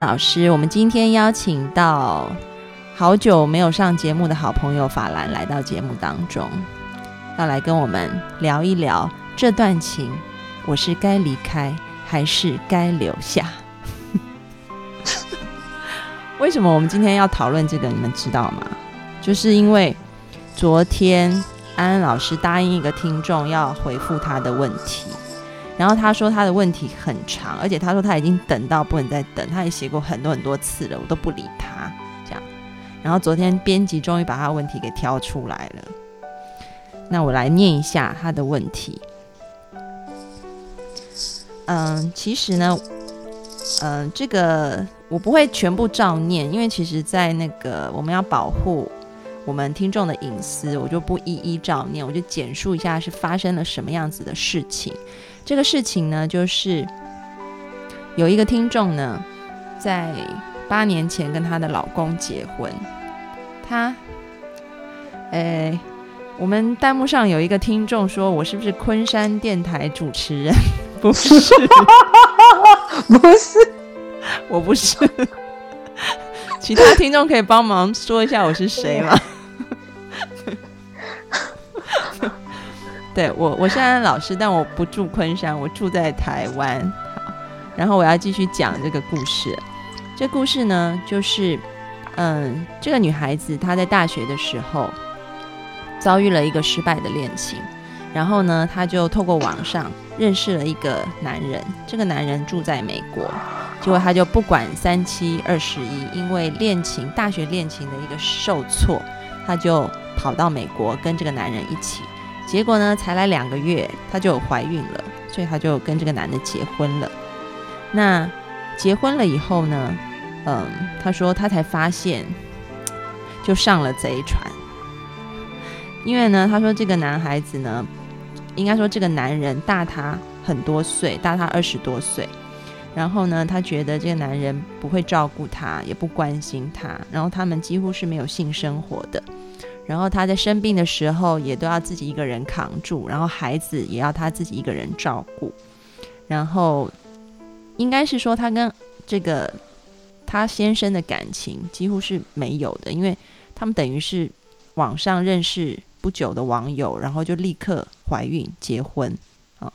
老师，我们今天邀请到好久没有上节目的好朋友法兰来到节目当中，要来跟我们聊一聊这段情，我是该离开还是该留下？为什么我们今天要讨论这个？你们知道吗？就是因为昨天安安老师答应一个听众要回复他的问题。然后他说他的问题很长，而且他说他已经等到不能再等，他也写过很多很多次了，我都不理他这样。然后昨天编辑终于把他问题给挑出来了，那我来念一下他的问题。嗯，其实呢，嗯，这个我不会全部照念，因为其实，在那个我们要保护我们听众的隐私，我就不一一照念，我就简述一下是发生了什么样子的事情。这个事情呢，就是有一个听众呢，在八年前跟她的老公结婚。她，诶，我们弹幕上有一个听众说：“我是不是昆山电台主持人？” 不是，不是，我不是。其他听众可以帮忙说一下我是谁吗？对我，我是安安老师，但我不住昆山，我住在台湾。好，然后我要继续讲这个故事。这故事呢，就是，嗯，这个女孩子她在大学的时候遭遇了一个失败的恋情，然后呢，她就透过网上认识了一个男人。这个男人住在美国，结果她就不管三七二十一，因为恋情大学恋情的一个受挫，她就跑到美国跟这个男人一起。结果呢，才来两个月，她就怀孕了，所以她就跟这个男的结婚了。那结婚了以后呢，嗯，她说她才发现，就上了贼船。因为呢，她说这个男孩子呢，应该说这个男人大她很多岁，大她二十多岁。然后呢，她觉得这个男人不会照顾她，也不关心她，然后他们几乎是没有性生活的。然后他在生病的时候也都要自己一个人扛住，然后孩子也要他自己一个人照顾。然后应该是说他跟这个他先生的感情几乎是没有的，因为他们等于是网上认识不久的网友，然后就立刻怀孕结婚啊。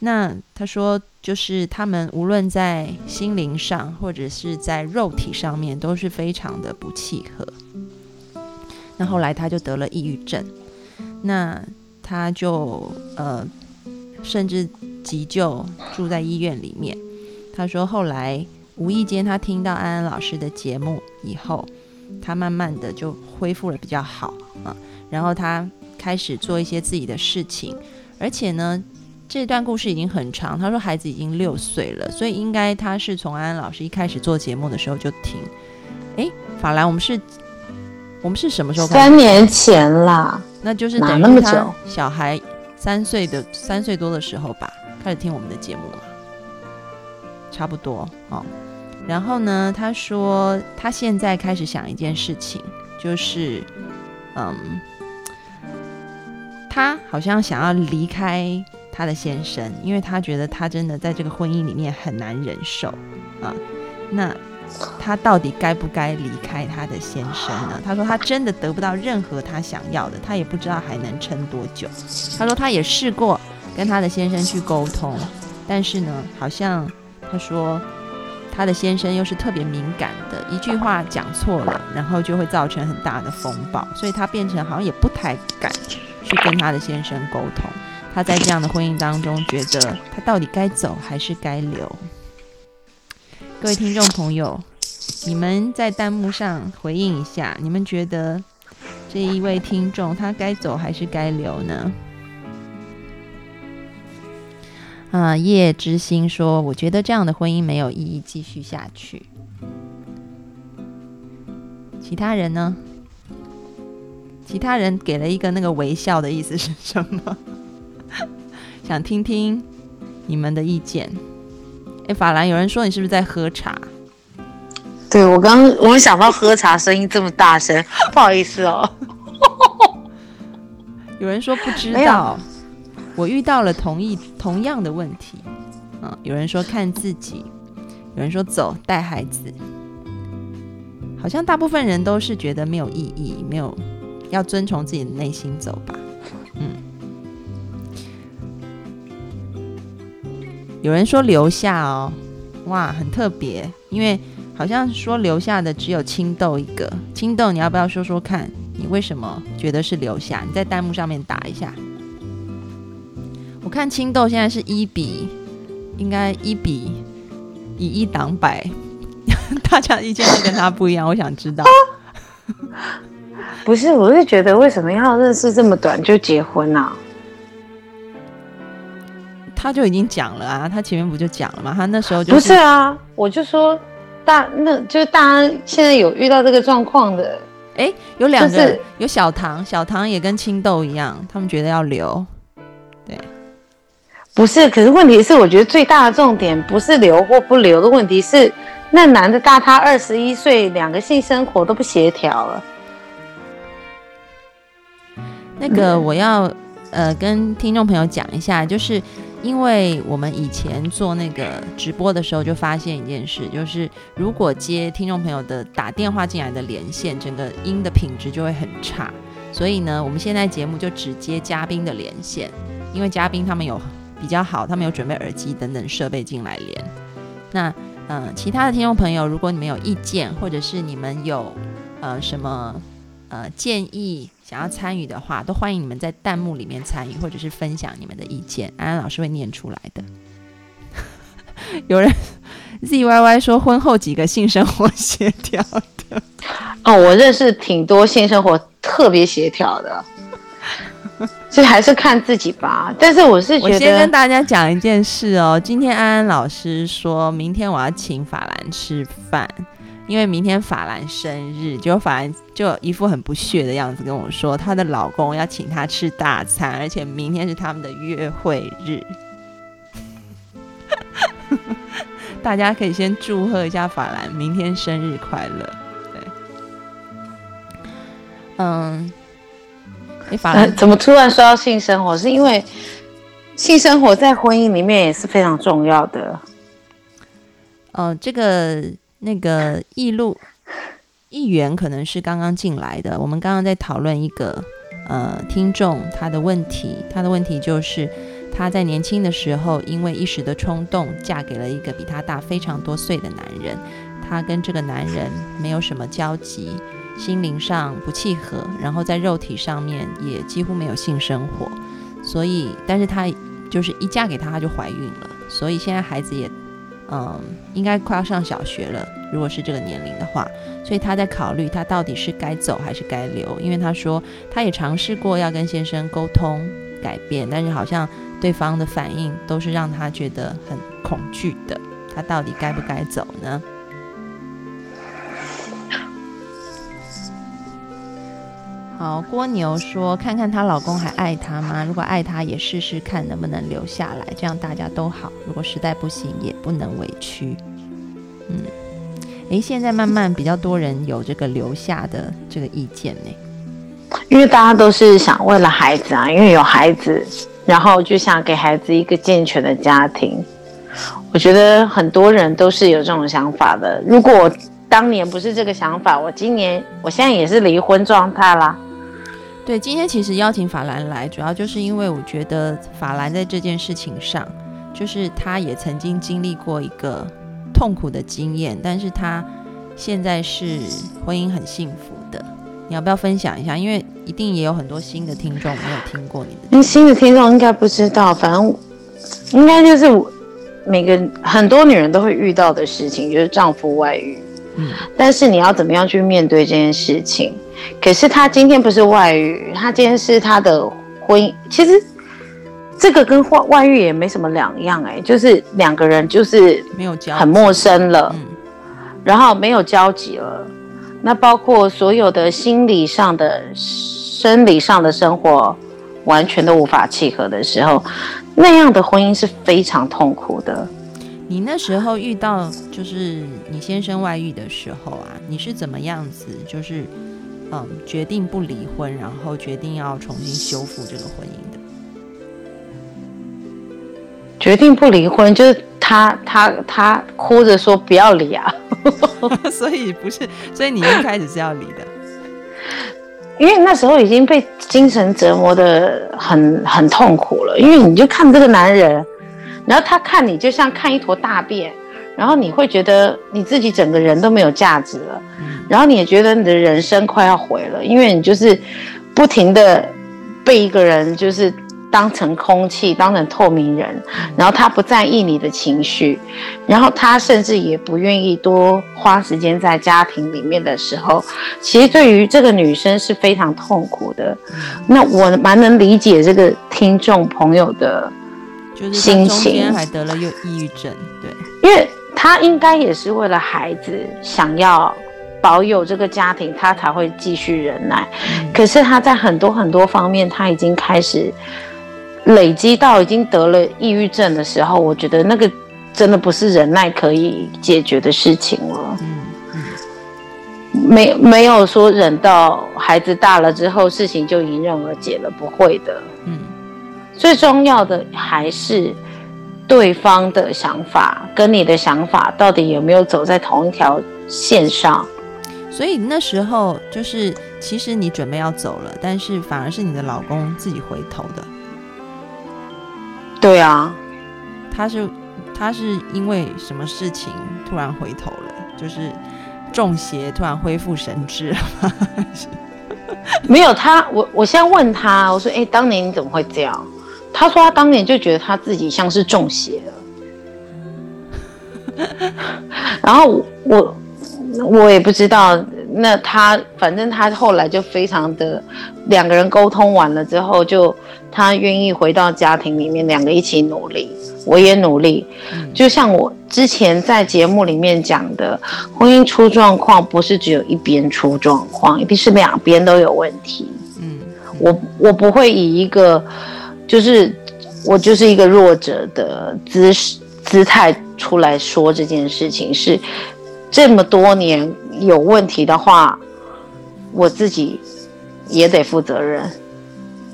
那他说就是他们无论在心灵上或者是在肉体上面都是非常的不契合。后来他就得了抑郁症，那他就呃，甚至急救住在医院里面。他说后来无意间他听到安安老师的节目以后，他慢慢的就恢复了比较好啊。然后他开始做一些自己的事情，而且呢，这段故事已经很长。他说孩子已经六岁了，所以应该他是从安安老师一开始做节目的时候就听。诶，法兰，我们是。我们是什么时候？三年前啦，那就是等于他小孩三岁的三岁多的时候吧，开始听我们的节目嘛，差不多哦。然后呢，他说他现在开始想一件事情，就是嗯，他好像想要离开他的先生，因为他觉得他真的在这个婚姻里面很难忍受啊。那。他到底该不该离开他的先生呢？他说他真的得不到任何他想要的，他也不知道还能撑多久。他说他也试过跟他的先生去沟通，但是呢，好像他说他的先生又是特别敏感的，一句话讲错了，然后就会造成很大的风暴，所以他变成好像也不太敢去跟他的先生沟通。他在这样的婚姻当中，觉得他到底该走还是该留？各位听众朋友，你们在弹幕上回应一下，你们觉得这一位听众他该走还是该留呢？啊，叶之心说：“我觉得这样的婚姻没有意义，继续下去。”其他人呢？其他人给了一个那个微笑的意思是什么？想听听你们的意见。哎，法兰，有人说你是不是在喝茶？对我刚我想到喝茶声音这么大声，不好意思哦。有人说不知道，我遇到了同一同样的问题。嗯，有人说看自己，有人说走带孩子，好像大部分人都是觉得没有意义，没有要遵从自己的内心走吧。有人说留下哦，哇，很特别，因为好像说留下的只有青豆一个。青豆，你要不要说说看，你为什么觉得是留下？你在弹幕上面打一下。我看青豆现在是一比，应该一比。以一挡百，大家意见都跟他不一样。我想知道，不是，我是觉得为什么要认识这么短就结婚呢？他就已经讲了啊，他前面不就讲了吗？他那时候就不是啊，我就说大，那就是大家现在有遇到这个状况的，哎，有两个，有小唐，小唐也跟青豆一样，他们觉得要留，对。不是，可是问题是，我觉得最大的重点不是留或不留的问题，是那男的大他二十一岁，两个性生活都不协调了。那个我要呃跟听众朋友讲一下，就是因为我们以前做那个直播的时候，就发现一件事，就是如果接听众朋友的打电话进来的连线，整个音的品质就会很差。所以呢，我们现在节目就只接嘉宾的连线，因为嘉宾他们有。比较好，他们有准备耳机等等设备进来连。那嗯，其他的听众朋友，如果你们有意见，或者是你们有呃什么呃建议想要参与的话，都欢迎你们在弹幕里面参与，或者是分享你们的意见，安安老师会念出来的。有人 Z Y Y 说婚后几个性生活协调的哦，我认识挺多性生活特别协调的。所以还是看自己吧，但是我是觉得，我先跟大家讲一件事哦。今天安安老师说明天我要请法兰吃饭，因为明天法兰生日，就法兰就一副很不屑的样子跟我说，她的老公要请她吃大餐，而且明天是他们的约会日。大家可以先祝贺一下法兰明天生日快乐。对，嗯。怎么突然说到性生活？是因为性生活在婚姻里面也是非常重要的。哦，这个那个议路议员可能是刚刚进来的。我们刚刚在讨论一个呃听众他的问题，他的问题就是他在年轻的时候因为一时的冲动嫁给了一个比他大非常多岁的男人，他跟这个男人没有什么交集。心灵上不契合，然后在肉体上面也几乎没有性生活，所以，但是她就是一嫁给他，她就怀孕了，所以现在孩子也，嗯，应该快要上小学了，如果是这个年龄的话，所以她在考虑他到底是该走还是该留，因为他说他也尝试过要跟先生沟通改变，但是好像对方的反应都是让他觉得很恐惧的，他到底该不该走呢？好，蜗牛说：“看看她老公还爱她吗？如果爱她，也试试看能不能留下来，这样大家都好。如果实在不行，也不能委屈。”嗯，诶，现在慢慢比较多人有这个留下的这个意见呢，因为大家都是想为了孩子啊，因为有孩子，然后就想给孩子一个健全的家庭。我觉得很多人都是有这种想法的。如果当年不是这个想法，我今年我现在也是离婚状态啦。对，今天其实邀请法兰来，主要就是因为我觉得法兰在这件事情上，就是他也曾经经历过一个痛苦的经验，但是他现在是婚姻很幸福的。你要不要分享一下？因为一定也有很多新的听众没有听过你的。那新的听众应该不知道，反正应该就是每个很多女人都会遇到的事情，就是丈夫外遇。嗯，但是你要怎么样去面对这件事情？可是他今天不是外遇，他今天是他的婚姻。其实这个跟外外遇也没什么两样哎，就是两个人就是没有交，很陌生了，然后没有交集了。那包括所有的心理上的、生理上的生活完全都无法契合的时候，那样的婚姻是非常痛苦的。你那时候遇到就是你先生外遇的时候啊，你是怎么样子？就是。嗯，决定不离婚，然后决定要重新修复这个婚姻的。决定不离婚，就是他他他哭着说不要离啊，所以不是，所以你一开始是要离的，因为那时候已经被精神折磨的很很痛苦了，因为你就看这个男人，然后他看你就像看一坨大便，然后你会觉得你自己整个人都没有价值了，然后你也觉得你的人生快要毁了，因为你就是不停的被一个人就是。当成空气，当成透明人，然后他不在意你的情绪，然后他甚至也不愿意多花时间在家庭里面的时候，其实对于这个女生是非常痛苦的。那我蛮能理解这个听众朋友的心情，还得了又抑郁症，对，因为他应该也是为了孩子想要保有这个家庭，他才会继续忍耐。可是他在很多很多方面，他已经开始。累积到已经得了抑郁症的时候，我觉得那个真的不是忍耐可以解决的事情了。嗯嗯，没没有说忍到孩子大了之后事情就迎刃而解了，不会的。嗯，最重要的还是对方的想法跟你的想法到底有没有走在同一条线上。所以那时候就是其实你准备要走了，但是反而是你的老公自己回头的。对啊，他是他是因为什么事情突然回头了？就是中邪，突然恢复神智了吗？没有他，我我现在问他，我说：“哎，当年你怎么会这样？”他说：“他当年就觉得他自己像是中邪了。”然后我我也不知道，那他反正他后来就非常的两个人沟通完了之后就。他愿意回到家庭里面，两个一起努力，我也努力。就像我之前在节目里面讲的，婚姻出状况不是只有一边出状况，一定是两边都有问题。嗯，我我不会以一个就是我就是一个弱者的姿势姿态出来说这件事情，是这么多年有问题的话，我自己也得负责任。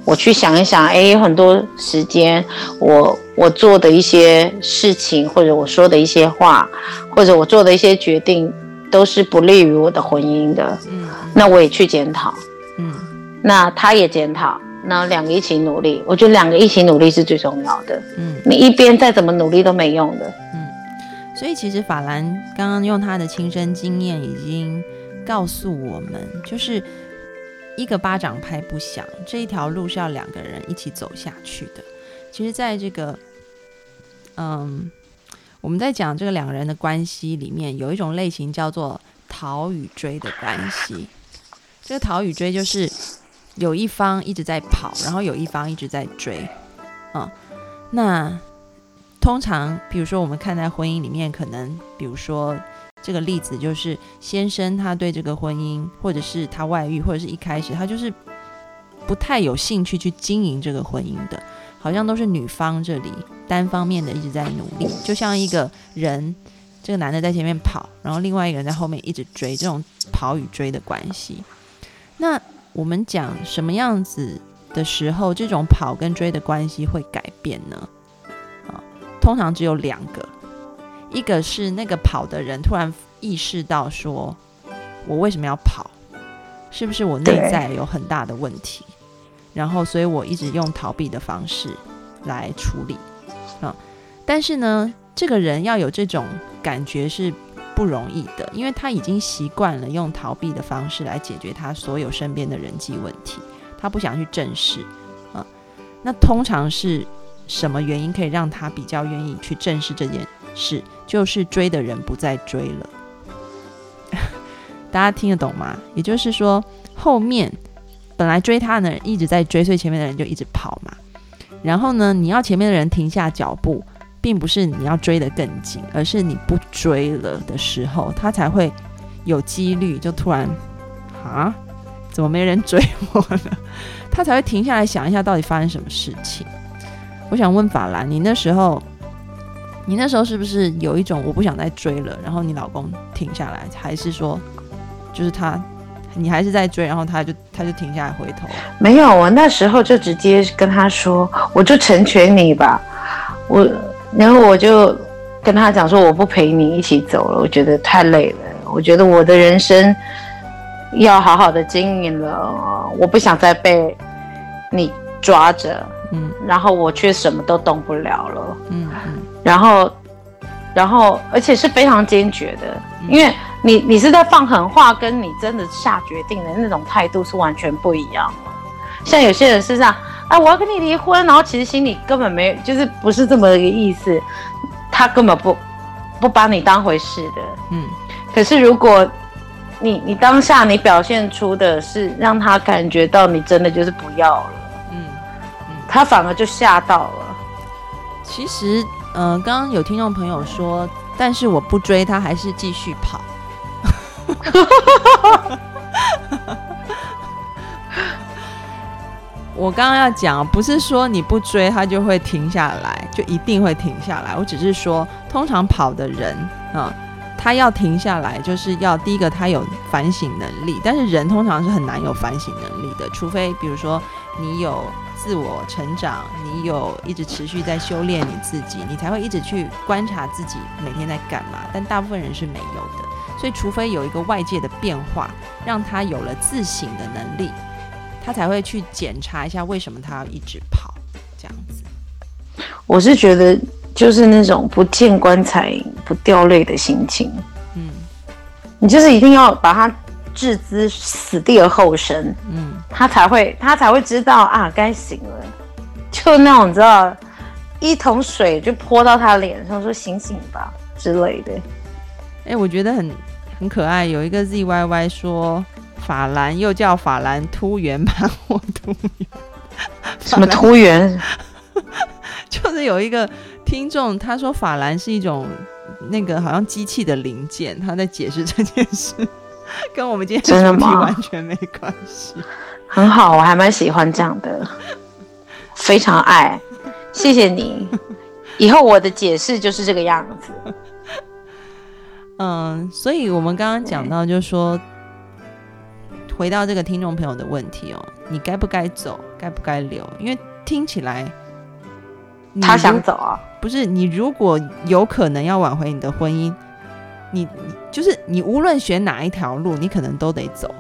我去想一想，哎，有很多时间，我我做的一些事情，或者我说的一些话，或者我做的一些决定，都是不利于我的婚姻的。嗯，那我也去检讨。嗯，那他也检讨，那两个一起努力，我觉得两个一起努力是最重要的。嗯，你一边再怎么努力都没用的。所以其实法兰刚刚用他的亲身经验已经告诉我们，就是。一个巴掌拍不响，这一条路是要两个人一起走下去的。其实，在这个，嗯，我们在讲这个两个人的关系里面，有一种类型叫做逃与追的关系。这个逃与追就是有一方一直在跑，然后有一方一直在追。嗯，那通常，比如说我们看在婚姻里面，可能比如说。这个例子就是先生他对这个婚姻，或者是他外遇，或者是一开始他就是不太有兴趣去经营这个婚姻的，好像都是女方这里单方面的一直在努力，就像一个人，这个男的在前面跑，然后另外一个人在后面一直追，这种跑与追的关系。那我们讲什么样子的时候，这种跑跟追的关系会改变呢？通常只有两个。一个是那个跑的人突然意识到说，我为什么要跑？是不是我内在有很大的问题？然后，所以我一直用逃避的方式来处理啊。但是呢，这个人要有这种感觉是不容易的，因为他已经习惯了用逃避的方式来解决他所有身边的人际问题，他不想去正视啊。那通常是什么原因可以让他比较愿意去正视这件？事，就是追的人不再追了，大家听得懂吗？也就是说，后面本来追他的人一直在追，所以前面的人就一直跑嘛。然后呢，你要前面的人停下脚步，并不是你要追得更紧，而是你不追了的时候，他才会有几率就突然啊，怎么没人追我呢？他才会停下来想一下，到底发生什么事情。我想问法兰，你那时候。你那时候是不是有一种我不想再追了，然后你老公停下来，还是说，就是他，你还是在追，然后他就他就停下来回头？没有，我那时候就直接跟他说，我就成全你吧，我，然后我就跟他讲说我不陪你一起走了，我觉得太累了。我觉得我的人生要好好的经营了，我不想再被你抓着，嗯，然后我却什么都动不了了，嗯嗯，然后，然后而且是非常坚决的，因为你你是在放狠话，跟你真的下决定的那种态度是完全不一样的。像有些人是这样，哎，我要跟你离婚，然后其实心里根本没，就是不是这么一个意思。他根本不不把你当回事的，嗯。可是如果你你当下你表现出的是让他感觉到你真的就是不要了，嗯嗯，他反而就吓到了。其实，嗯，刚刚有听众朋友说，但是我不追他，还是继续跑。我刚刚要讲，不是说你不追他就会停下来，就一定会停下来。我只是说，通常跑的人啊，他要停下来，就是要第一个他有反省能力。但是人通常是很难有反省能力的，除非比如说你有自我成长，你有一直持续在修炼你自己，你才会一直去观察自己每天在干嘛。但大部分人是没有的，所以除非有一个外界的变化，让他有了自省的能力。他才会去检查一下为什么他要一直跑这样子。我是觉得就是那种不见棺材不掉泪的心情。嗯，你就是一定要把他置之死地而后生。嗯，他才会他才会知道啊，该醒了。就那种你知道，一桶水就泼到他脸上，说醒醒吧之类的。哎，我觉得很很可爱。有一个 ZYY 说。法兰又叫法兰突圆盘或突圆，什么突圆？就是有一个听众他说法兰是一种那个好像机器的零件，他在解释这件事，跟我们今天主题完全没关系。很好，我还蛮喜欢这样的，非常爱，谢谢你。以后我的解释就是这个样子。嗯，所以我们刚刚讲到，就是说。回到这个听众朋友的问题哦，你该不该走，该不该留？因为听起来他想走啊，不是你如果有可能要挽回你的婚姻，你你就是你无论选哪一条路，你可能都得走，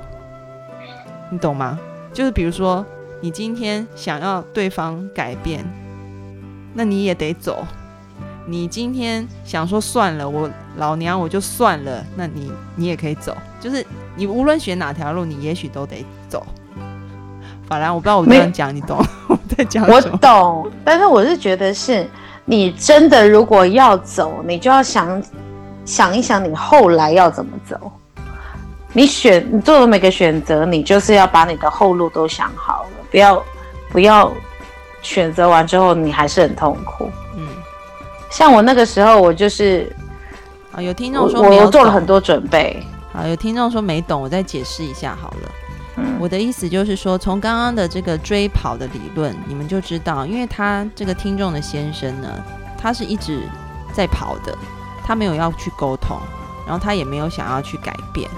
你懂吗？就是比如说你今天想要对方改变，那你也得走。你今天想说算了，我老娘我就算了，那你你也可以走，就是你无论选哪条路，你也许都得走。法兰，我不知道我这样讲你懂 我在讲我懂，但是我是觉得是你真的如果要走，你就要想想一想你后来要怎么走。你选你做的每个选择，你就是要把你的后路都想好了，不要不要选择完之后你还是很痛苦。嗯像我那个时候，我就是啊，有听众说我做了很多准备。好，有听众说没懂，我再解释一下好了。嗯，我的意思就是说，从刚刚的这个追跑的理论，你们就知道，因为他这个听众的先生呢，他是一直在跑的，他没有要去沟通，然后他也没有想要去改变。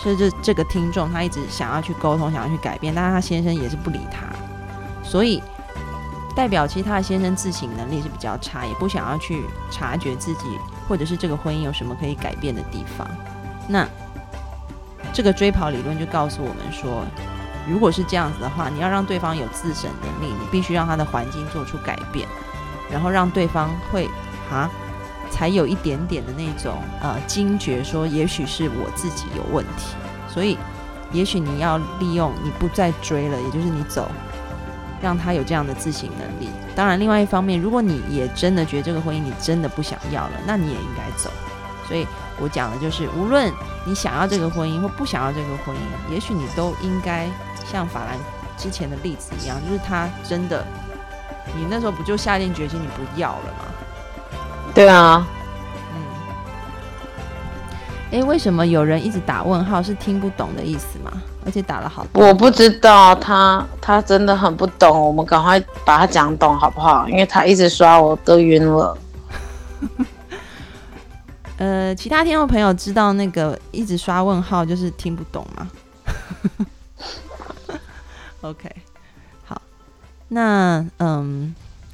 是这这个听众，他一直想要去沟通，想要去改变，但是他先生也是不理他，所以。代表其实他的先生自省能力是比较差，也不想要去察觉自己或者是这个婚姻有什么可以改变的地方。那这个追跑理论就告诉我们说，如果是这样子的话，你要让对方有自省能力，你必须让他的环境做出改变，然后让对方会啊，才有一点点的那种呃惊觉，说也许是我自己有问题。所以，也许你要利用你不再追了，也就是你走。让他有这样的自省能力。当然，另外一方面，如果你也真的觉得这个婚姻你真的不想要了，那你也应该走。所以我讲的就是，无论你想要这个婚姻或不想要这个婚姻，也许你都应该像法兰之前的例子一样，就是他真的，你那时候不就下定决心你不要了吗？对啊。嗯。哎，为什么有人一直打问号？是听不懂的意思吗？而且打了好多，我不知道他他真的很不懂，我们赶快把他讲懂好不好？因为他一直刷我都晕了。呃，其他听众朋友知道那个一直刷问号就是听不懂吗？OK，好，那嗯，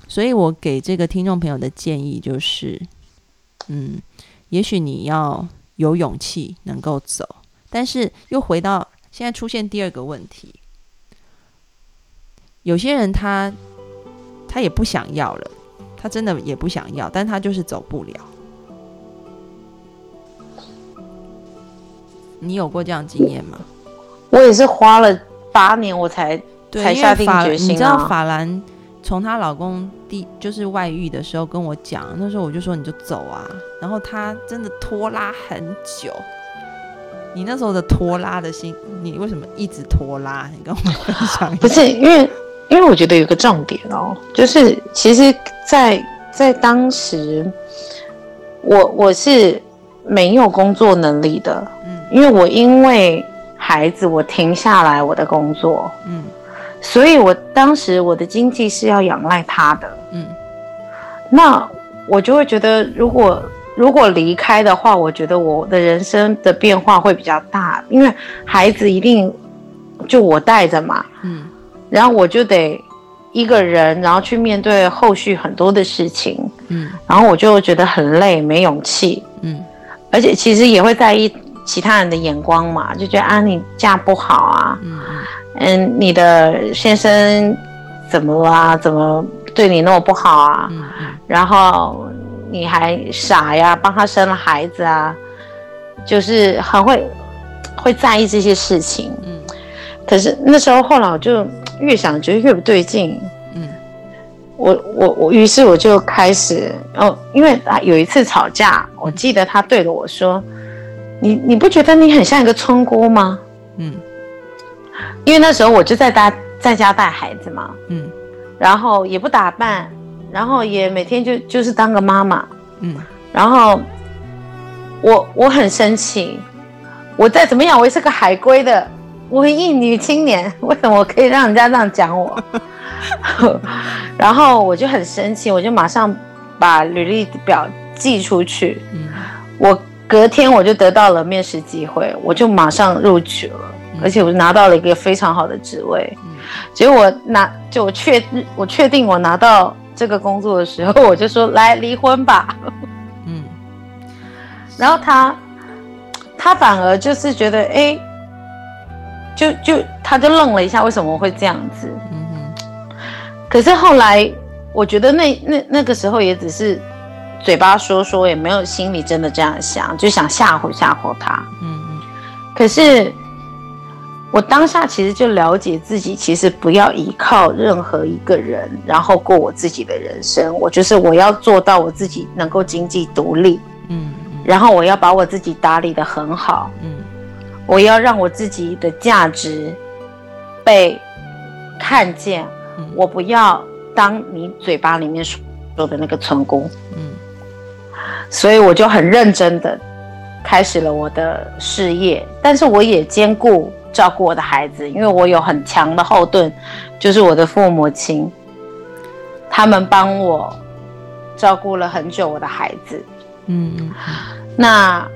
所以我给这个听众朋友的建议就是，嗯，也许你要有勇气能够走，但是又回到现在出现第二个问题，有些人他他也不想要了，他真的也不想要，但他就是走不了。你有过这样经验吗？我也是花了八年我才才下定决心。你知道法兰从她老公第就是外遇的时候跟我讲，那时候我就说你就走啊，然后她真的拖拉很久。你那时候的拖拉的心，你为什么一直拖拉？你跟我分享。不是因为，因为我觉得有个重点哦，就是其实，在在当时，我我是没有工作能力的。嗯因为我因为孩子，我停下来我的工作，嗯，所以我当时我的经济是要仰赖他的，嗯，那我就会觉得，如果如果离开的话，我觉得我的人生的变化会比较大，因为孩子一定就我带着嘛，嗯，然后我就得一个人，然后去面对后续很多的事情，嗯，然后我就觉得很累，没勇气，嗯，而且其实也会在意。其他人的眼光嘛，就觉得啊，你嫁不好啊，嗯，你的先生怎么啦？怎么对你那么不好啊？然后你还傻呀，帮他生了孩子啊，就是很会会在意这些事情。嗯，可是那时候后来我就越想觉得越不对劲。嗯，我我我，于是我就开始哦，因为啊有一次吵架，我记得他对着我说。你你不觉得你很像一个村姑吗？嗯，因为那时候我就在家在家带孩子嘛，嗯，然后也不打扮，然后也每天就就是当个妈妈，嗯，然后我我很生气，我再怎么样我也是个海归的文艺女青年，为什么我可以让人家这样讲我？然后我就很生气，我就马上把履历表寄出去，嗯，我。隔天我就得到了面试机会，我就马上录取了，而且我拿到了一个非常好的职位。结果我拿就我确我确定我拿到这个工作的时候，我就说来离婚吧。嗯，然后他他反而就是觉得哎，就就他就愣了一下，为什么会这样子？嗯哼。可是后来我觉得那那那个时候也只是。嘴巴说说也没有心里真的这样想，就想吓唬吓唬他。嗯嗯。可是我当下其实就了解自己，其实不要依靠任何一个人，然后过我自己的人生。我就是我要做到我自己能够经济独立。嗯。然后我要把我自己打理的很好。嗯。我要让我自己的价值被看见。我不要当你嘴巴里面说的那个村姑。嗯。所以我就很认真的开始了我的事业，但是我也兼顾照顾我的孩子，因为我有很强的后盾，就是我的父母亲，他们帮我照顾了很久我的孩子。嗯。那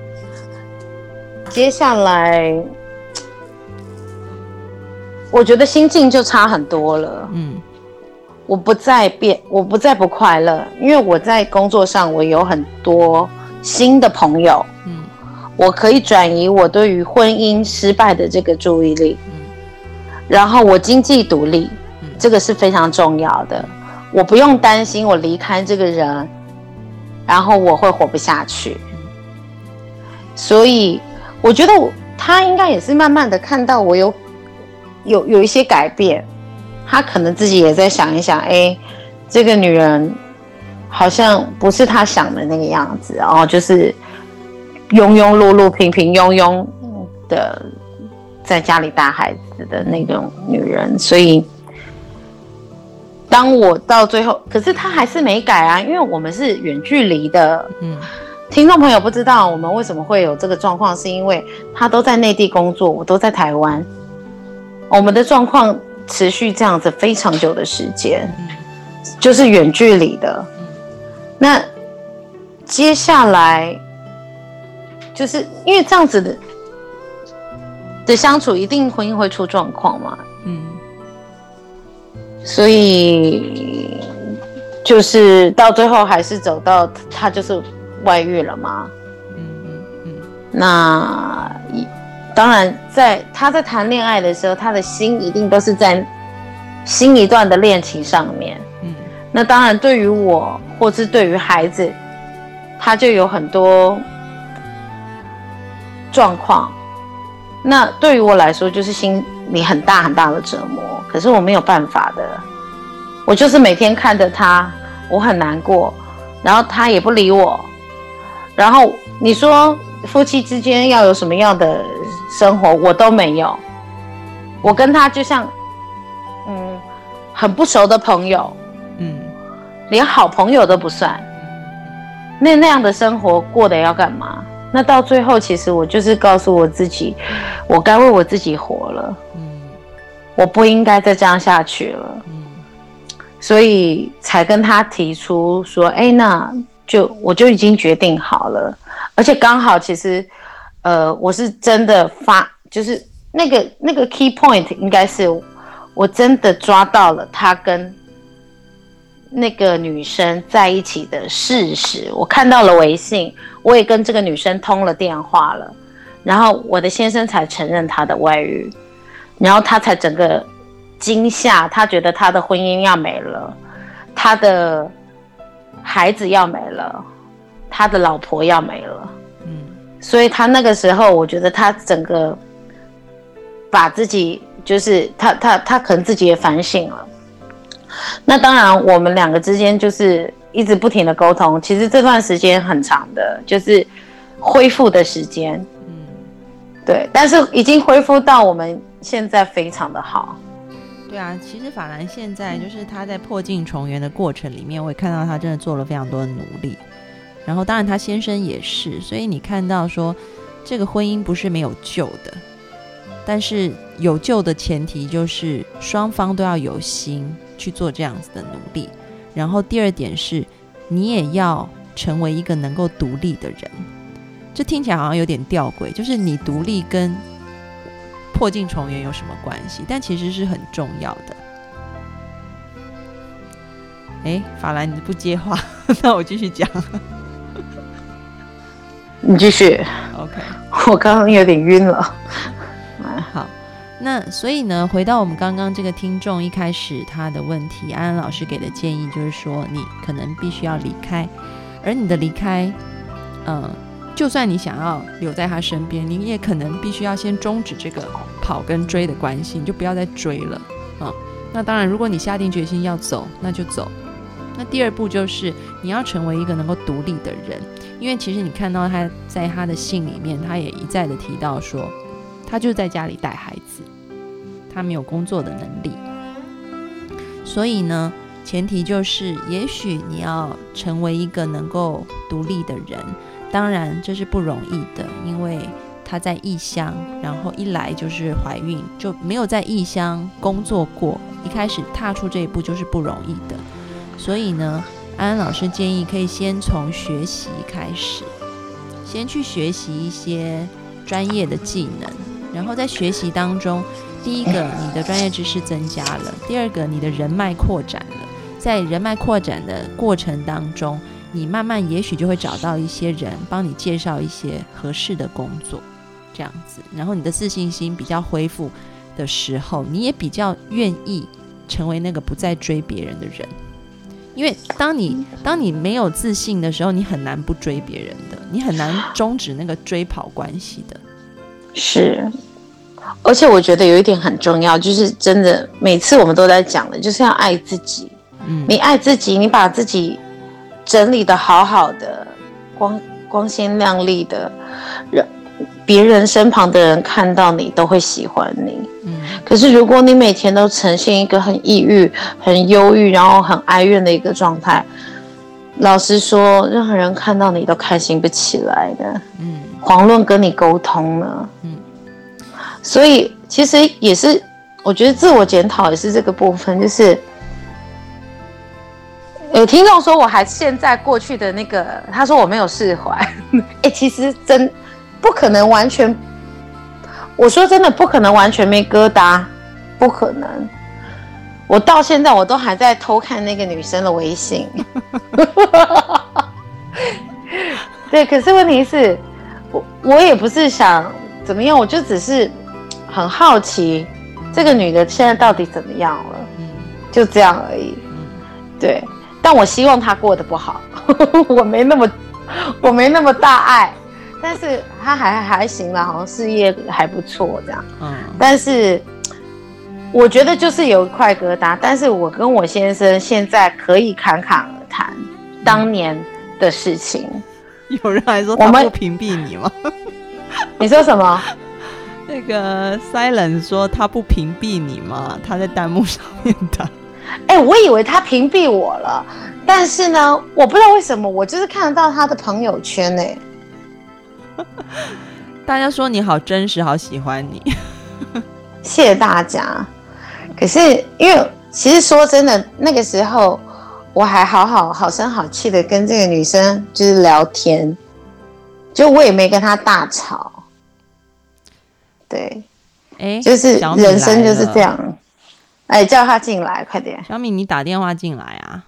接下来，我觉得心境就差很多了。嗯。我不再变，我不再不快乐，因为我在工作上我有很多新的朋友，嗯，我可以转移我对于婚姻失败的这个注意力，嗯，然后我经济独立，这个是非常重要的，我不用担心我离开这个人，然后我会活不下去，所以我觉得我他应该也是慢慢的看到我有有有一些改变。他可能自己也在想一想，哎，这个女人好像不是他想的那个样子，哦就是庸庸碌碌、平平庸庸的在家里带孩子的那种女人。所以，当我到最后，可是她还是没改啊，因为我们是远距离的。嗯，听众朋友不知道我们为什么会有这个状况，是因为他都在内地工作，我都在台湾，我们的状况。持续这样子非常久的时间，就是远距离的。那接下来，就是因为这样子的的相处，一定婚姻会出状况嘛？嗯。所以就是到最后还是走到他就是外遇了嘛？嗯嗯嗯。那当然，在他在谈恋爱的时候，他的心一定都是在新一段的恋情上面。嗯。那当然，对于我或是对于孩子，他就有很多状况。那对于我来说，就是心里很大很大的折磨。可是我没有办法的，我就是每天看着他，我很难过，然后他也不理我。然后你说夫妻之间要有什么样的生活，我都没有。我跟他就像，嗯，很不熟的朋友，嗯，连好朋友都不算。那那样的生活过得要干嘛？那到最后，其实我就是告诉我自己，我该为我自己活了。嗯，我不应该再这样下去了。嗯，所以才跟他提出说，哎，那就我就已经决定好了，而且刚好其实，呃，我是真的发，就是那个那个 key point 应该是我真的抓到了他跟。那个女生在一起的事实，我看到了微信，我也跟这个女生通了电话了，然后我的先生才承认他的外遇，然后他才整个惊吓，他觉得他的婚姻要没了，他的孩子要没了，他的老婆要没了，嗯，所以他那个时候，我觉得他整个把自己，就是他他他可能自己也反省了。那当然，我们两个之间就是一直不停的沟通。其实这段时间很长的，就是恢复的时间。嗯，对，但是已经恢复到我们现在非常的好。对啊，其实法兰现在就是他在破镜重圆的过程里面，我也看到他真的做了非常多的努力。然后，当然他先生也是，所以你看到说这个婚姻不是没有救的，但是有救的前提就是双方都要有心。去做这样子的努力，然后第二点是，你也要成为一个能够独立的人。这听起来好像有点吊诡，就是你独立跟破镜重圆有什么关系？但其实是很重要的。哎，法兰，你不接话，那我继续讲。你继续。OK，我刚刚有点晕了。好。那所以呢，回到我们刚刚这个听众一开始他的问题，安安老师给的建议就是说，你可能必须要离开，而你的离开，嗯，就算你想要留在他身边，你也可能必须要先终止这个跑跟追的关系，你就不要再追了，嗯。那当然，如果你下定决心要走，那就走。那第二步就是你要成为一个能够独立的人，因为其实你看到他在他的信里面，他也一再的提到说，他就在家里带孩子。他没有工作的能力，所以呢，前提就是，也许你要成为一个能够独立的人。当然，这是不容易的，因为他在异乡，然后一来就是怀孕，就没有在异乡工作过，一开始踏出这一步就是不容易的。所以呢，安安老师建议可以先从学习开始，先去学习一些专业的技能，然后在学习当中。第一个，你的专业知识增加了；第二个，你的人脉扩展了。在人脉扩展的过程当中，你慢慢也许就会找到一些人帮你介绍一些合适的工作，这样子。然后你的自信心比较恢复的时候，你也比较愿意成为那个不再追别人的人。因为当你当你没有自信的时候，你很难不追别人的，你很难终止那个追跑关系的。是。而且我觉得有一点很重要，就是真的每次我们都在讲的，就是要爱自己。嗯，你爱自己，你把自己整理的好好的，光光鲜亮丽的，人别人身旁的人看到你都会喜欢你。嗯，可是如果你每天都呈现一个很抑郁、很忧郁，然后很哀怨的一个状态，老实说，任何人看到你都开心不起来的。嗯，遑论跟你沟通呢。嗯。所以其实也是，我觉得自我检讨也是这个部分，就是有听众说我还陷在过去的那个，他说我没有释怀，哎，其实真不可能完全，我说真的不可能完全没疙瘩，不可能，我到现在我都还在偷看那个女生的微信。对，可是问题是，我我也不是想怎么样，我就只是很好奇这个女的现在到底怎么样了，就这样而已。对，但我希望她过得不好，我没那么我没那么大爱，但是她还还行了，好像事业还不错这样。嗯，但是我觉得就是有一块疙瘩，但是我跟我先生现在可以侃侃而谈当年的事情。有人还说他不屏蔽你吗？你说什么？那个 Silent 说他不屏蔽你吗？他在弹幕上面打。哎，我以为他屏蔽我了，但是呢，我不知道为什么，我就是看得到他的朋友圈呢。大家说你好真实，好喜欢你，谢谢大家。可是因为其实说真的，那个时候。我还好好好声好气的跟这个女生就是聊天，就我也没跟她大吵，对，哎，就是人生就是这样，哎，叫他进来，快点，小米，你打电话进来啊。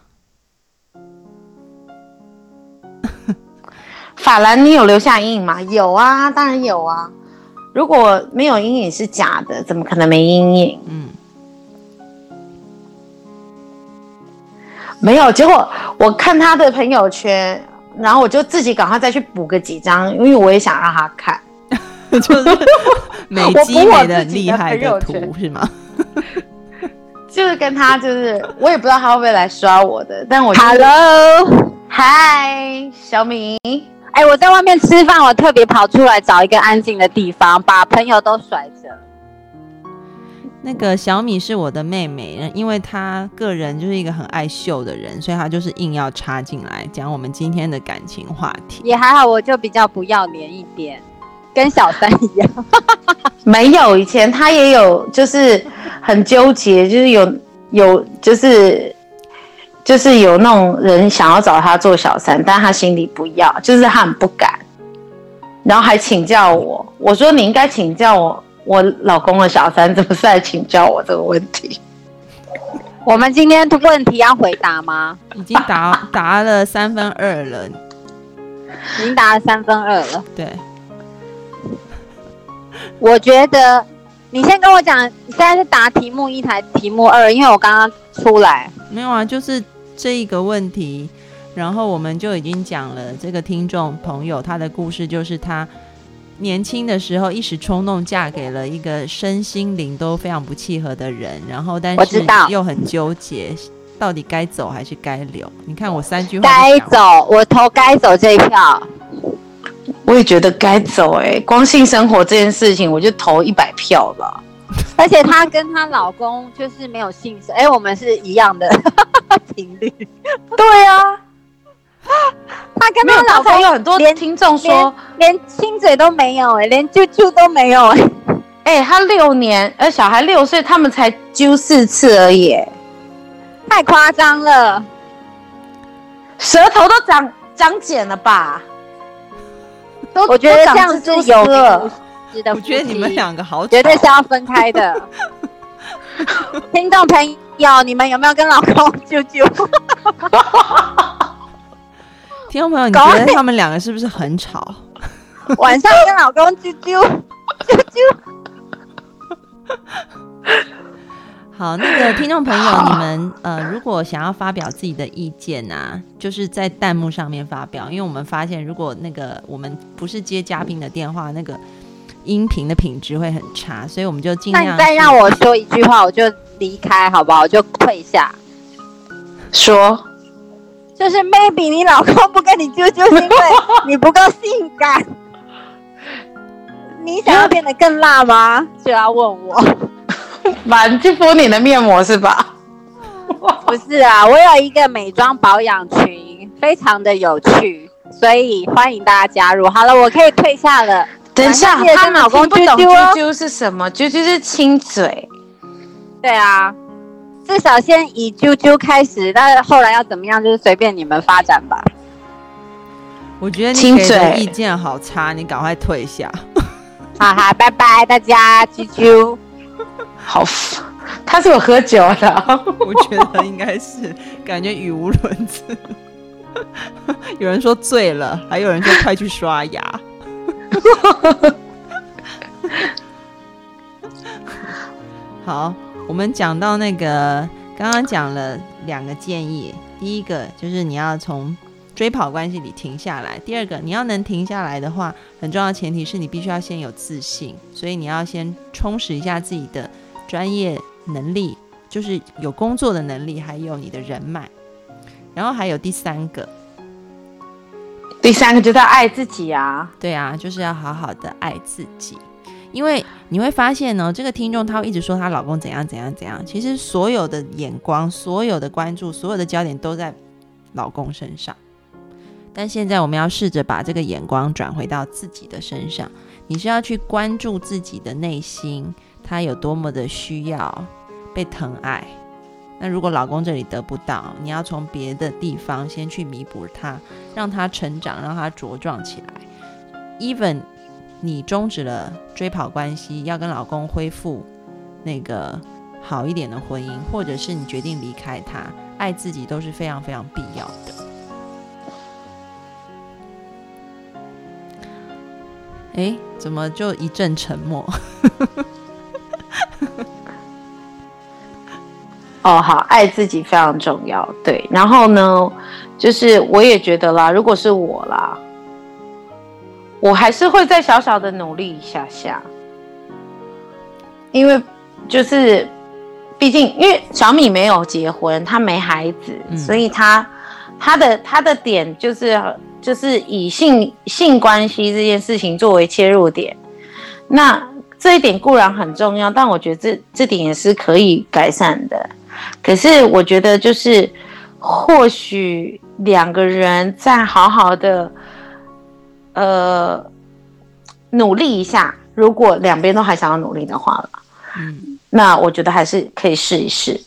法兰，你有留下阴影吗？有啊，当然有啊，如果没有阴影是假的，怎么可能没阴影？嗯。没有，结果我看他的朋友圈，然后我就自己赶快再去补个几张，因为我也想让他看，就是 美肌美的厉害的图是吗？就是跟他，就是我也不知道他会不会来刷我的，但我 Hello，嗨，小米，哎，我在外面吃饭，我特别跑出来找一个安静的地方，把朋友都甩着。那个小米是我的妹妹，因为她个人就是一个很爱秀的人，所以她就是硬要插进来讲我们今天的感情话题。也还好，我就比较不要脸一点，跟小三一样。没有，以前他也有，就是很纠结，就是有有就是就是有那种人想要找他做小三，但他心里不要，就是他很不敢，然后还请教我，我说你应该请教我。我老公的小三怎么是来请教我这个问题？我们今天的问题要回答吗？已经答答了三分二了，已经答了三分二了。对，我觉得你先跟我讲，你现在是答题目一台题目二，因为我刚刚出来没有啊，就是这一个问题，然后我们就已经讲了这个听众朋友他的故事，就是他。年轻的时候一时冲动嫁给了一个身心灵都非常不契合的人，然后但是又很纠结，到底该走还是该留？你看我三句话，该走，我投该走这一票。我也觉得该走，哎，光性生活这件事情，我就投一百票吧。而且她跟她老公就是没有性生，哎，我们是一样的 频率。对啊。她跟她老公有很多听众说，连亲嘴都没有哎，连啾啾都没有哎，哎，他六年，呃，小孩六岁，他们才啾四次而已，太夸张了，舌头都长长茧了吧？都我觉得这样是有的。我觉得你们两个好，绝对是要分开的。听众朋友，你们有没有跟老公啾啾？听众朋友，你觉得他们两个是不是很吵？晚上跟老公啾啾啾啾。好，那个听众朋友，你们 呃，如果想要发表自己的意见啊，就是在弹幕上面发表，因为我们发现，如果那个我们不是接嘉宾的电话，那个音频的品质会很差，所以我们就尽量。那你再让我说一句话，我就离开，好不好？我就退下。说。就是 maybe 你老公不跟你啾啾，是因为 你不够性感。你想要变得更辣吗？就要问我。满去敷你的面膜是吧？不是啊，我有一个美妆保养群，非常的有趣，所以欢迎大家加入。好了，我可以退下了。等一下，她老公不懂啾啾是什么？啾啾是亲嘴。对啊。至少先以啾啾开始，但是后来要怎么样，就是随便你们发展吧。我觉得你给的意见好差，你赶快退下。好好，拜拜大家，啾啾。好，他是有喝酒的，我觉得应该是感觉语无伦次。有人说醉了，还有人说快去刷牙。好，我们讲到那个，刚刚讲了两个建议，第一个就是你要从追跑关系里停下来，第二个你要能停下来的话，很重要的前提是你必须要先有自信，所以你要先充实一下自己的专业能力，就是有工作的能力，还有你的人脉，然后还有第三个。第三个就是要爱自己啊，对啊，就是要好好的爱自己，因为你会发现呢，这个听众她会一直说她老公怎样怎样怎样，其实所有的眼光、所有的关注、所有的焦点都在老公身上，但现在我们要试着把这个眼光转回到自己的身上，你是要去关注自己的内心，他有多么的需要被疼爱。那如果老公这里得不到，你要从别的地方先去弥补他，让他成长，让他茁壮起来。Even 你终止了追跑关系，要跟老公恢复那个好一点的婚姻，或者是你决定离开他，爱自己都是非常非常必要的。哎，怎么就一阵沉默？哦，好，爱自己非常重要，对。然后呢，就是我也觉得啦，如果是我啦，我还是会再小小的努力一下下，因为就是，毕竟因为小米没有结婚，她没孩子，所以她她的她的点就是就是以性性关系这件事情作为切入点，那这一点固然很重要，但我觉得这这点也是可以改善的。可是我觉得，就是或许两个人再好好的，呃，努力一下。如果两边都还想要努力的话了，嗯，那我觉得还是可以试一试。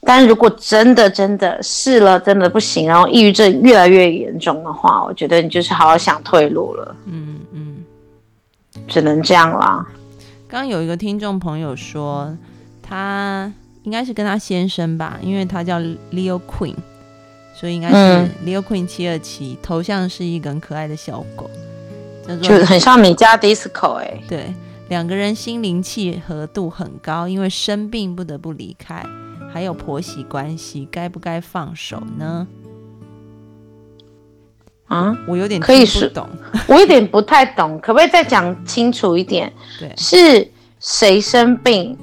但如果真的真的试了，真的不行，然后抑郁症越来越严重的话，我觉得你就是好好想退路了。嗯嗯，只能这样啦。刚刚有一个听众朋友说，他。应该是跟他先生吧，因为他叫 Leo Queen，所以应该是 Leo Queen 七二七，头像是一个很可爱的小狗，就很像你家 Disco 哎。对，两个人心灵契合度很高，因为生病不得不离开，还有婆媳关系，该不该放手呢？啊，我有点可以不懂，我有点不太懂，可不可以再讲清楚一点？对，是谁生病？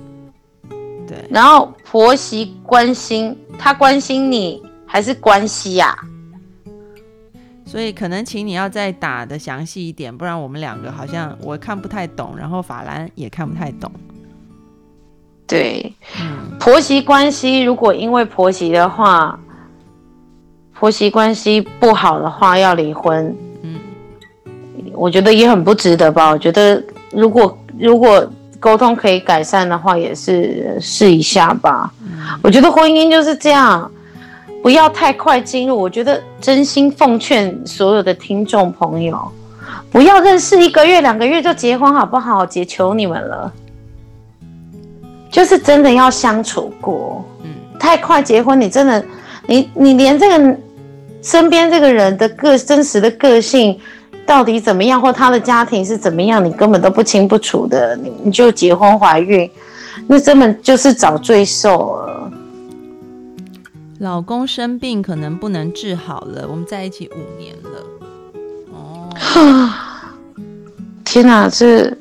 对，然后婆媳关心，他关心你还是关系呀？所以可能请你要再打的详细一点，不然我们两个好像我看不太懂，然后法兰也看不太懂。对，婆媳关系如果因为婆媳的话，婆媳关系不好的话要离婚，嗯，我觉得也很不值得吧？我觉得如果如果。沟通可以改善的话，也是试一下吧。我觉得婚姻就是这样，不要太快进入。我觉得真心奉劝所有的听众朋友，不要认识一个月、两个月就结婚，好不好？姐求你们了，就是真的要相处过。嗯，太快结婚，你真的，你你连这个身边这个人的个真实的个性。到底怎么样，或他的家庭是怎么样，你根本都不清不楚的，你你就结婚怀孕，那根本就是找罪受了。老公生病可能不能治好了，我们在一起五年了。哦，天哪，这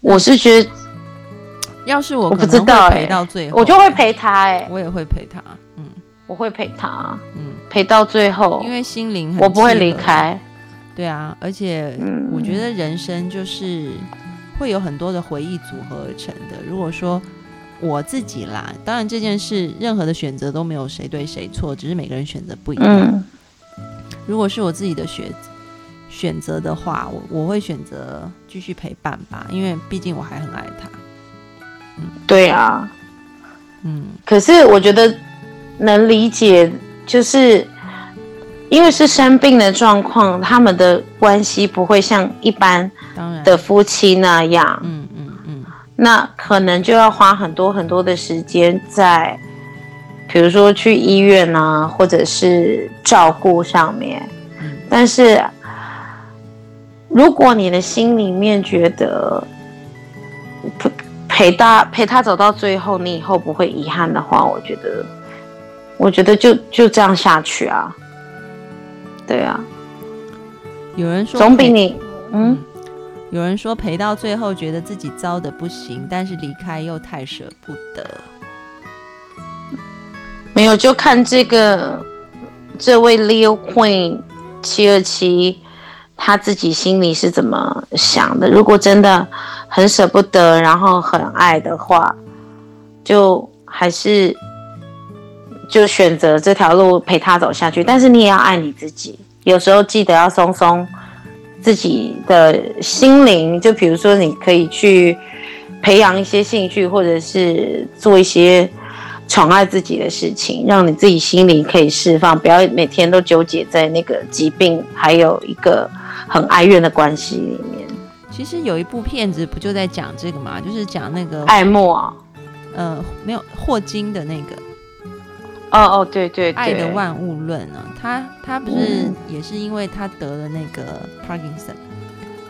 我是觉得，要是我不知道陪到最后，我就会陪他哎，我也会陪他，嗯，我会陪他，嗯。陪到最后，因为心灵我不会离开。对啊，而且我觉得人生就是会有很多的回忆组合而成的。如果说我自己啦，当然这件事任何的选择都没有谁对谁错，只是每个人选择不一样。如果是我自己的选选择的话，我我会选择继续陪伴吧，因为毕竟我还很爱他。嗯，对啊，嗯，可是我觉得能理解。就是因为是生病的状况，他们的关系不会像一般的夫妻那样。嗯嗯嗯，那可能就要花很多很多的时间在比如说去医院啊，或者是照顾上面。但是，如果你的心里面觉得陪陪他陪他走到最后，你以后不会遗憾的话，我觉得，我觉得就就这样下去啊。对啊，有人说总比你嗯。有人说陪到最后，觉得自己糟的不行，但是离开又太舍不得。没有，就看这个这位 Leo Queen 七二七他自己心里是怎么想的。如果真的很舍不得，然后很爱的话，就还是就选择这条路陪他走下去。但是你也要爱你自己，有时候记得要松松。自己的心灵，就比如说，你可以去培养一些兴趣，或者是做一些宠爱自己的事情，让你自己心灵可以释放，不要每天都纠结在那个疾病，还有一个很哀怨的关系里面。其实有一部片子不就在讲这个嘛，就是讲那个爱莫啊，呃，没有霍金的那个。哦哦，对对，爱的万物论啊，他他不是也是因为他得了那个 Parkinson，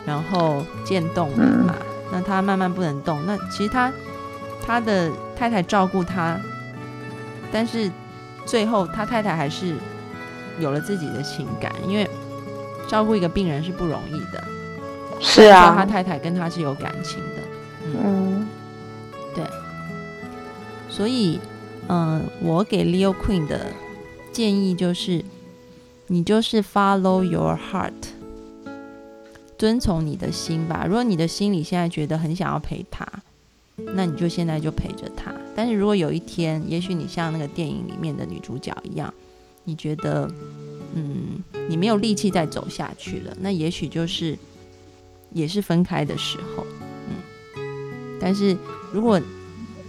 然后渐冻嘛，那他慢慢不能动。那其实他他的太太照顾他，但是最后他太太还是有了自己的情感，因为照顾一个病人是不容易的。是啊，他太太跟他是有感情的。嗯，对，所以。嗯，我给 Leo Queen 的建议就是，你就是 follow your heart，遵从你的心吧。如果你的心里现在觉得很想要陪他，那你就现在就陪着他。但是如果有一天，也许你像那个电影里面的女主角一样，你觉得，嗯，你没有力气再走下去了，那也许就是也是分开的时候。嗯，但是如果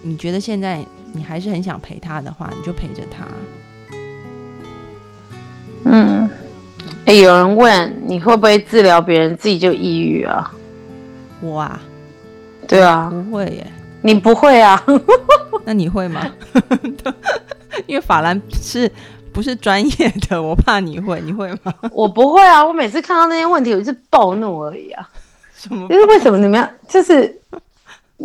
你觉得现在，你还是很想陪他的话，你就陪着他。嗯，哎，有人问你会不会治疗别人，自己就抑郁啊？我啊，对啊，不会耶。你不会啊？那你会吗？因为法兰是不是专业的？我怕你会，你会吗？我不会啊，我每次看到那些问题，我就暴怒而已啊。什么？就是为什么你们要就是？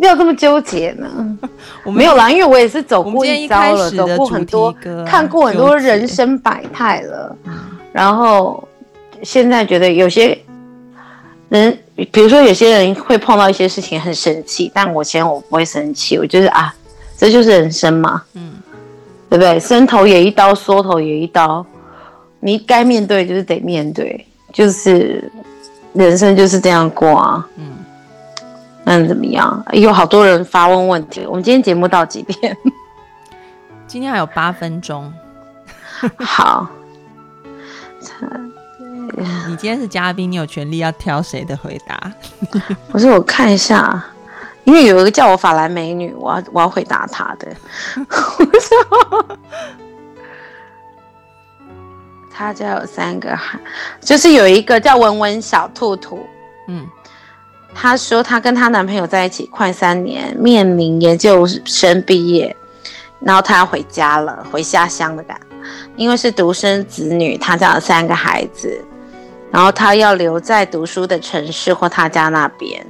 要这么纠结呢？我没有啦，因为我也是走过一遭了，走过很多，看过很多人生百态了。然后现在觉得有些人，比如说有些人会碰到一些事情很生气，但我现在我不会生气，我觉得啊，这就是人生嘛，嗯，对不对？伸头也一刀，缩头也一刀，你该面对就是得面对，就是人生就是这样过啊，嗯。那怎么样？有好多人发问问题。我们今天节目到几点？今天还有八分钟。好。你今天是嘉宾，你有权利要挑谁的回答。不是，我看一下，因为有一个叫我法兰美女，我要我要回答她的。他家有三个孩，就是有一个叫文文小兔兔。嗯。她说，她跟她男朋友在一起快三年，面临研究生毕业，然后她要回家了，回家乡的感。因为是独生子女，她家有三个孩子，然后她要留在读书的城市或她家那边，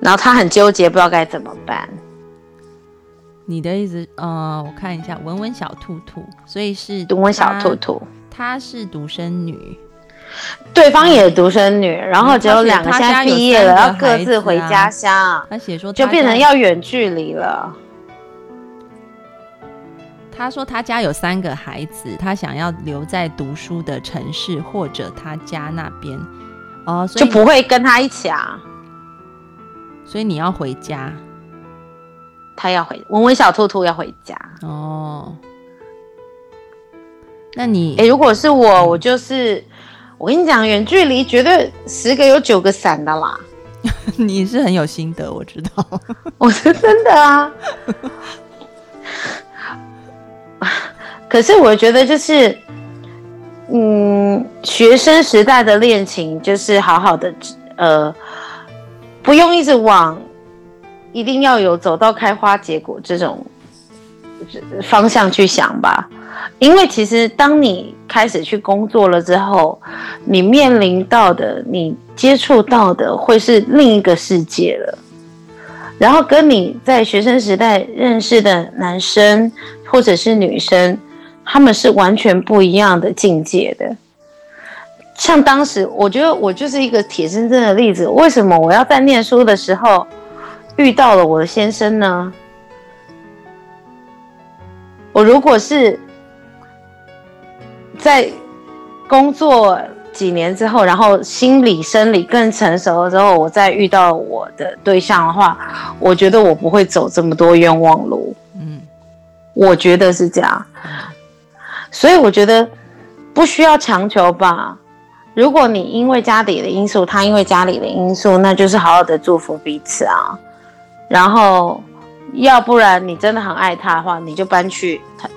然后她很纠结，不知道该怎么办。你的意思，呃，我看一下，文文小兔兔，所以是文文小兔兔，她是独生女。对方也独生女，然后只有两个现在毕业了，要各自回家乡。他写说就变成要远距离了。他说他家有三个孩子，他想要留在读书的城市或者他家那边。哦，就不会跟他一起啊。所以你要回家，他要回文文小兔兔要回家。哦，那你哎，如果是我，我就是。我跟你讲，远距离绝对十个有九个散的啦。你是很有心得，我知道。我是真的啊。可是我觉得就是，嗯，学生时代的恋情就是好好的，呃，不用一直往一定要有走到开花结果这种方向去想吧。因为其实当你开始去工作了之后，你面临到的、你接触到的会是另一个世界了。然后跟你在学生时代认识的男生或者是女生，他们是完全不一样的境界的。像当时，我觉得我就是一个铁铮铮的例子。为什么我要在念书的时候遇到了我的先生呢？我如果是在工作几年之后，然后心理生理更成熟了之后，我再遇到我的对象的话，我觉得我不会走这么多冤枉路。嗯，我觉得是这样。所以我觉得不需要强求吧。如果你因为家里的因素，他因为家里的因素，那就是好好的祝福彼此啊。然后，要不然你真的很爱他的话，你就搬去他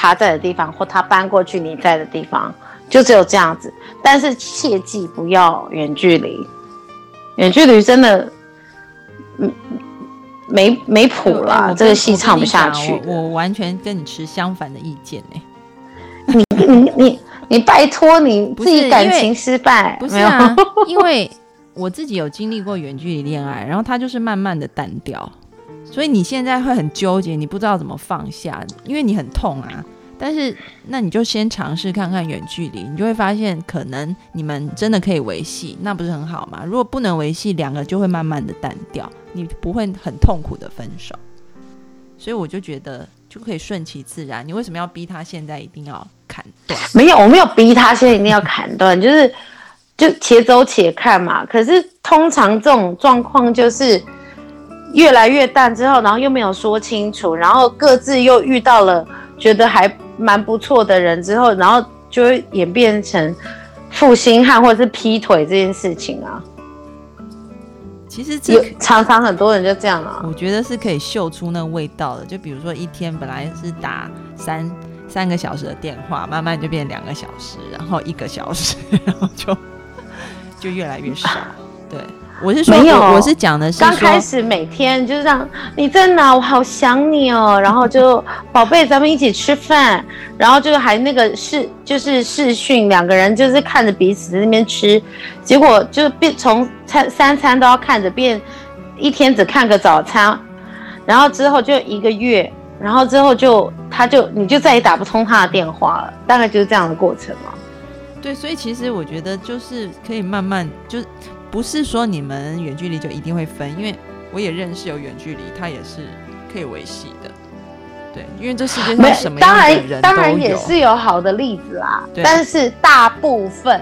他在的地方，或他搬过去你在的地方，就只有这样子。但是切记不要远距离，远距离真的，嗯，没没谱了，这个戏唱不下去。我完全跟你持相反的意见呢。你你你。你拜托你自己感情失败，不是啊？因为我自己有经历过远距离恋爱，然后他就是慢慢的淡掉，所以你现在会很纠结，你不知道怎么放下，因为你很痛啊。但是那你就先尝试看看远距离，你就会发现可能你们真的可以维系，那不是很好吗？如果不能维系，两个就会慢慢的淡掉，你不会很痛苦的分手。所以我就觉得就可以顺其自然。你为什么要逼他现在一定要？砍断没有，我没有逼他，现在一定要砍断，就是就且走且看嘛。可是通常这种状况就是越来越淡之后，然后又没有说清楚，然后各自又遇到了觉得还蛮不错的人之后，然后就会演变成负心汉或者是劈腿这件事情啊。其实这常常很多人就这样啊。我觉得是可以嗅出那味道的，就比如说一天本来是打三。三个小时的电话，慢慢就变两个小时，然后一个小时，然后就 就越来越少。对，我是说，没有，我是讲的是刚开始每天就是这样，你在哪？我好想你哦。然后就 宝贝，咱们一起吃饭。然后就还那个视，就是视讯，两个人就是看着彼此在那边吃。结果就变从餐三餐都要看着，变一天只看个早餐。然后之后就一个月。然后之后就，他就你就再也打不通他的电话了，大概就是这样的过程嘛。对，所以其实我觉得就是可以慢慢，就不是说你们远距离就一定会分，因为我也认识有远距离，他也是可以维系的。对，因为这世界上什么样的人当然也是有好的例子啦，但是大部分，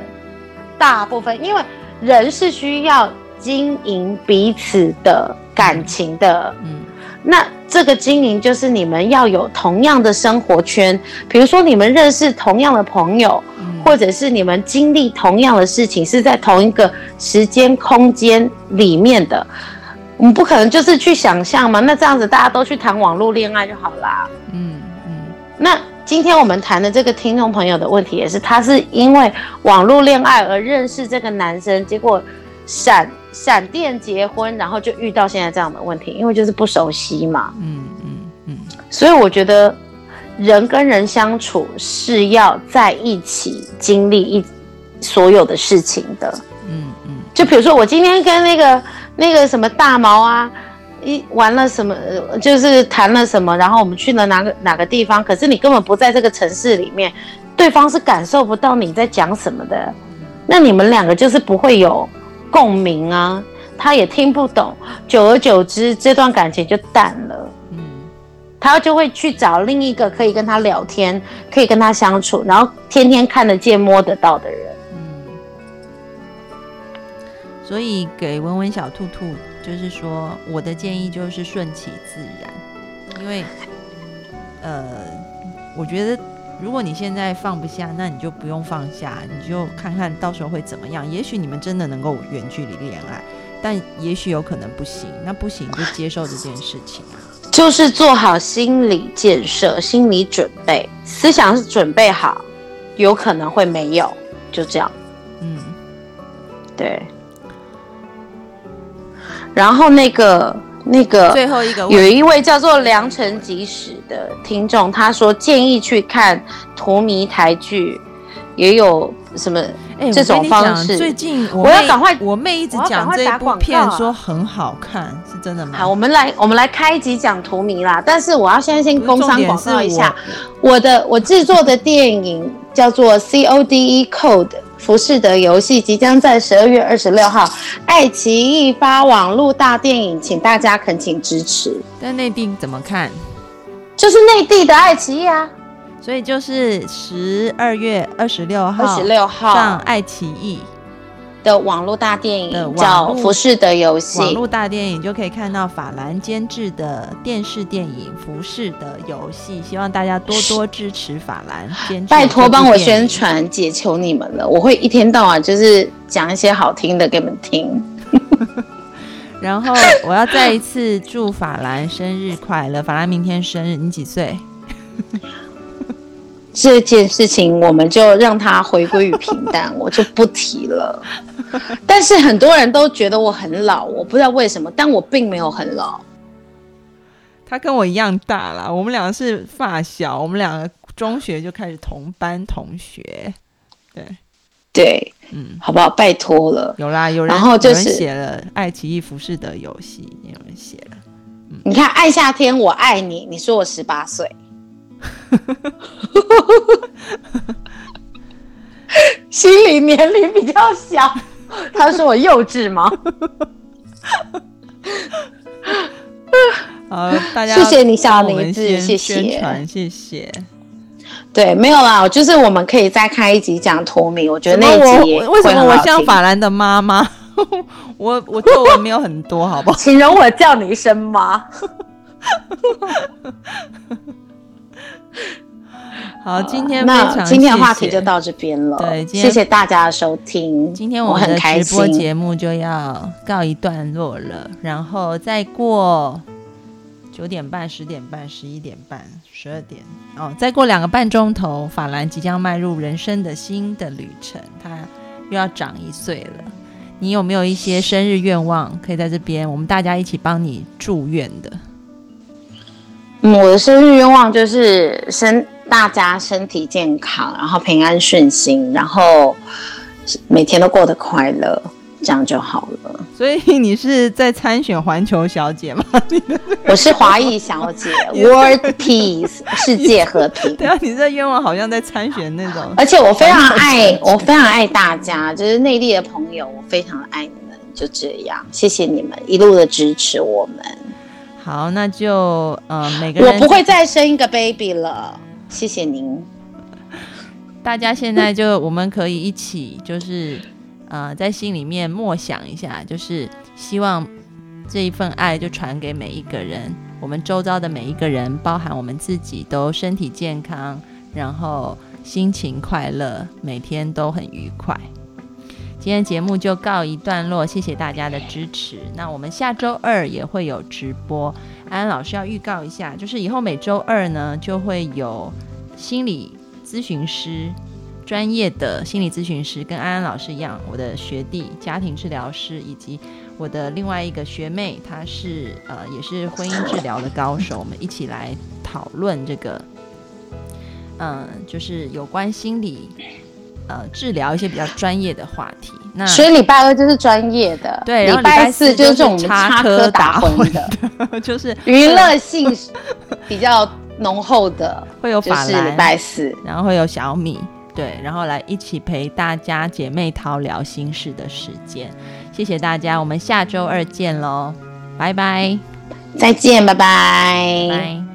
大部分，因为人是需要经营彼此的感情的，嗯。那这个经营就是你们要有同样的生活圈，比如说你们认识同样的朋友，或者是你们经历同样的事情，是在同一个时间空间里面的。我们不可能就是去想象嘛？那这样子大家都去谈网络恋爱就好啦。嗯嗯。那今天我们谈的这个听众朋友的问题也是，他是因为网络恋爱而认识这个男生，结果闪。闪电结婚，然后就遇到现在这样的问题，因为就是不熟悉嘛。嗯嗯嗯。所以我觉得人跟人相处是要在一起经历一所有的事情的。嗯嗯。就比如说我今天跟那个那个什么大毛啊，一玩了什么，就是谈了什么，然后我们去了哪个哪个地方，可是你根本不在这个城市里面，对方是感受不到你在讲什么的，那你们两个就是不会有。共鸣啊，他也听不懂，久而久之，这段感情就淡了。嗯，他就会去找另一个可以跟他聊天、可以跟他相处，然后天天看得见、摸得到的人。嗯，所以给文文小兔兔，就是说，我的建议就是顺其自然，因为，呃，我觉得。如果你现在放不下，那你就不用放下，你就看看到时候会怎么样。也许你们真的能够远距离恋爱，但也许有可能不行。那不行就接受这件事情啊，就是做好心理建设、心理准备，思想是准备好，有可能会没有，就这样。嗯，对。然后那个那个最后一个有一位叫做良辰吉时的听众，他说建议去看荼蘼台剧，也有什么这种方式。最近我要赶快，我妹一直讲这部片说很好看，是真的吗？好，我们来我们来开一集讲图迷啦。但是我要现在先工商广告一下，我的我制作的电影叫做 C O D E Code。浮士德游戏即将在十二月二十六号爱奇艺发网络大电影，请大家恳请支持。在内地怎么看？就是内地的爱奇艺啊，所以就是十二月二十六号，二十六号上爱奇艺。的网络大电影叫《服饰的游戏》，网络大电影就可以看到法兰监制的电视电影《服饰的游戏》，希望大家多多支持法兰监制。拜托帮我宣传，解求你们了，我会一天到晚就是讲一些好听的给你们听。然后我要再一次祝法兰生日快乐，法兰明天生日，你几岁？这件事情我们就让它回归于平淡，我就不提了。但是很多人都觉得我很老，我不知道为什么，但我并没有很老。他跟我一样大啦，我们两个是发小，我们两个中学就开始同班同学。对，对，嗯，好不好？拜托了。有啦，有人，然后就是写了爱奇艺服饰的游戏，也有人写了。你看，爱夏天，我爱你，你说我十八岁。心理年龄比较小，他说我幼稚吗？好，大家谢谢你小名字，谢谢，谢谢。对，没有啦，就是我们可以再开一集讲脱敏，我觉得那一集为什么我像法兰的妈妈？我我作文没有很多，好不好？请容我叫你一声妈。好，今天那今天的话题就到这边了。对，谢谢大家的收听。今天我们的直播节目就要告一段落了，然后再过九点半、十点半、十一点半、十二点哦，再过两个半钟头，法兰即将迈入人生的新的旅程，他又要长一岁了。你有没有一些生日愿望可以在这边，我们大家一起帮你祝愿的？我的生日愿望就是身大家身体健康，然后平安顺心，然后每天都过得快乐，这样就好了。所以你是在参选环球小姐吗？我是华裔小姐，World Peace 世界和平。对啊，你这愿望好像在参选那种。而且我非常爱，我非常爱大家，就是内地的朋友，我非常爱你们。就这样，谢谢你们一路的支持我们。好，那就呃，每个人我不会再生一个 baby 了，谢谢您。大家现在就我们可以一起，就是呃，在心里面默想一下，就是希望这一份爱就传给每一个人，我们周遭的每一个人，包含我们自己，都身体健康，然后心情快乐，每天都很愉快。今天节目就告一段落，谢谢大家的支持。那我们下周二也会有直播。安安老师要预告一下，就是以后每周二呢，就会有心理咨询师，专业的心理咨询师，跟安安老师一样，我的学弟，家庭治疗师，以及我的另外一个学妹，她是呃也是婚姻治疗的高手，我们一起来讨论这个，嗯，就是有关心理。呃，治疗一些比较专业的话题。那所以礼拜二就是专业的，对，然后礼拜四就是这种插科打诨的，就是娱乐性 比较浓厚的，会有法兰礼拜四，然后会有小米，对，然后来一起陪大家姐妹淘聊心事的时间。谢谢大家，我们下周二见喽，拜拜，再见，拜拜。